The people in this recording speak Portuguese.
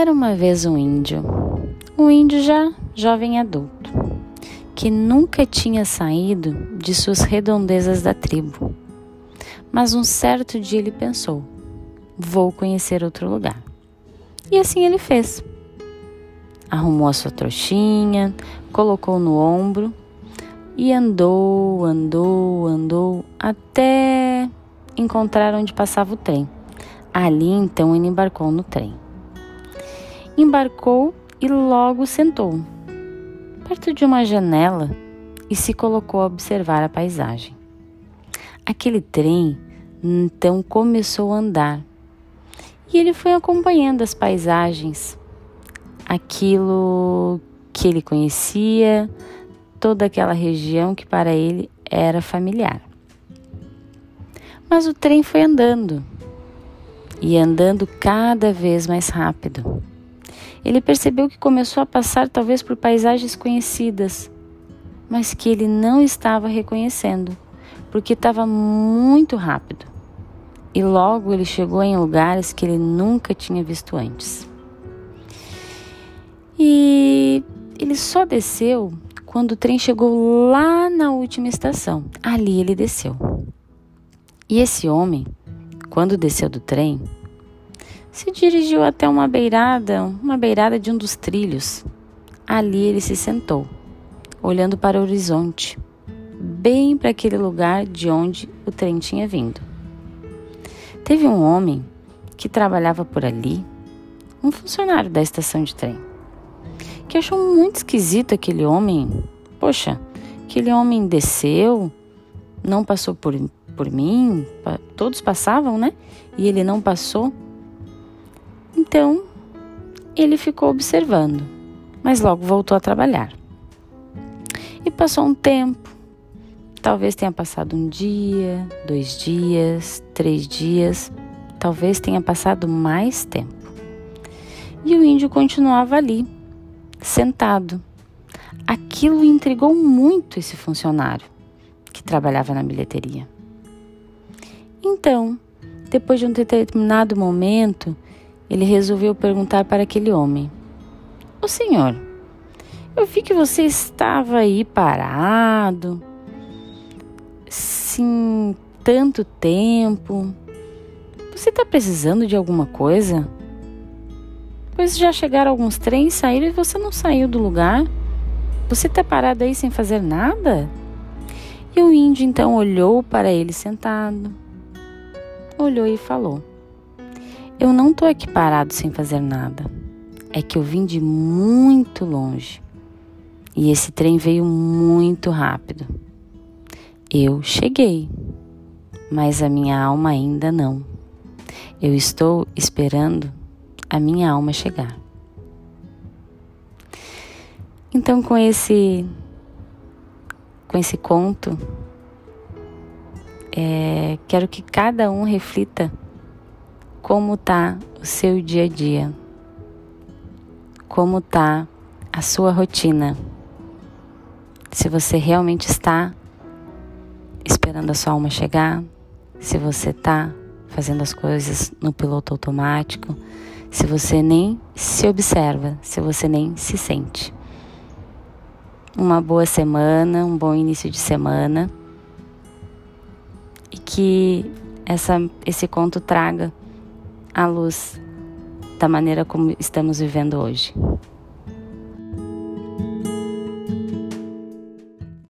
Era uma vez um índio, um índio já jovem adulto, que nunca tinha saído de suas redondezas da tribo. Mas um certo dia ele pensou: vou conhecer outro lugar. E assim ele fez. Arrumou a sua trouxinha, colocou no ombro e andou, andou, andou até encontrar onde passava o trem. Ali então ele embarcou no trem. Embarcou e logo sentou perto de uma janela e se colocou a observar a paisagem. Aquele trem então começou a andar e ele foi acompanhando as paisagens, aquilo que ele conhecia, toda aquela região que para ele era familiar. Mas o trem foi andando e andando cada vez mais rápido. Ele percebeu que começou a passar talvez por paisagens conhecidas, mas que ele não estava reconhecendo, porque estava muito rápido. E logo ele chegou em lugares que ele nunca tinha visto antes. E ele só desceu quando o trem chegou lá na última estação. Ali ele desceu. E esse homem, quando desceu do trem, se dirigiu até uma beirada, uma beirada de um dos trilhos. Ali ele se sentou, olhando para o horizonte, bem para aquele lugar de onde o trem tinha vindo. Teve um homem que trabalhava por ali, um funcionário da estação de trem que achou muito esquisito aquele homem. Poxa, aquele homem desceu, não passou por, por mim, todos passavam, né? E ele não passou. Então, ele ficou observando, mas logo voltou a trabalhar. E passou um tempo, talvez tenha passado um dia, dois dias, três dias, talvez tenha passado mais tempo. E o índio continuava ali, sentado. Aquilo intrigou muito esse funcionário que trabalhava na bilheteria. Então, depois de um determinado momento, ele resolveu perguntar para aquele homem: O senhor, eu vi que você estava aí parado, sim, tanto tempo. Você está precisando de alguma coisa? Pois já chegaram alguns trens, saíram e você não saiu do lugar. Você está parado aí sem fazer nada? E o índio então olhou para ele sentado, olhou e falou: Eu não estou aqui parado sem fazer nada. É que eu vim de muito longe e esse trem veio muito rápido. Eu cheguei, mas a minha alma ainda não. Eu estou esperando a minha alma chegar. Então, com esse com esse conto, é, quero que cada um reflita como tá o seu dia a dia, como tá a sua rotina. Se você realmente está esperando a sua alma chegar, se você está fazendo as coisas no piloto automático, se você nem se observa, se você nem se sente. Uma boa semana, um bom início de semana e que essa, esse conto traga a luz da maneira como estamos vivendo hoje.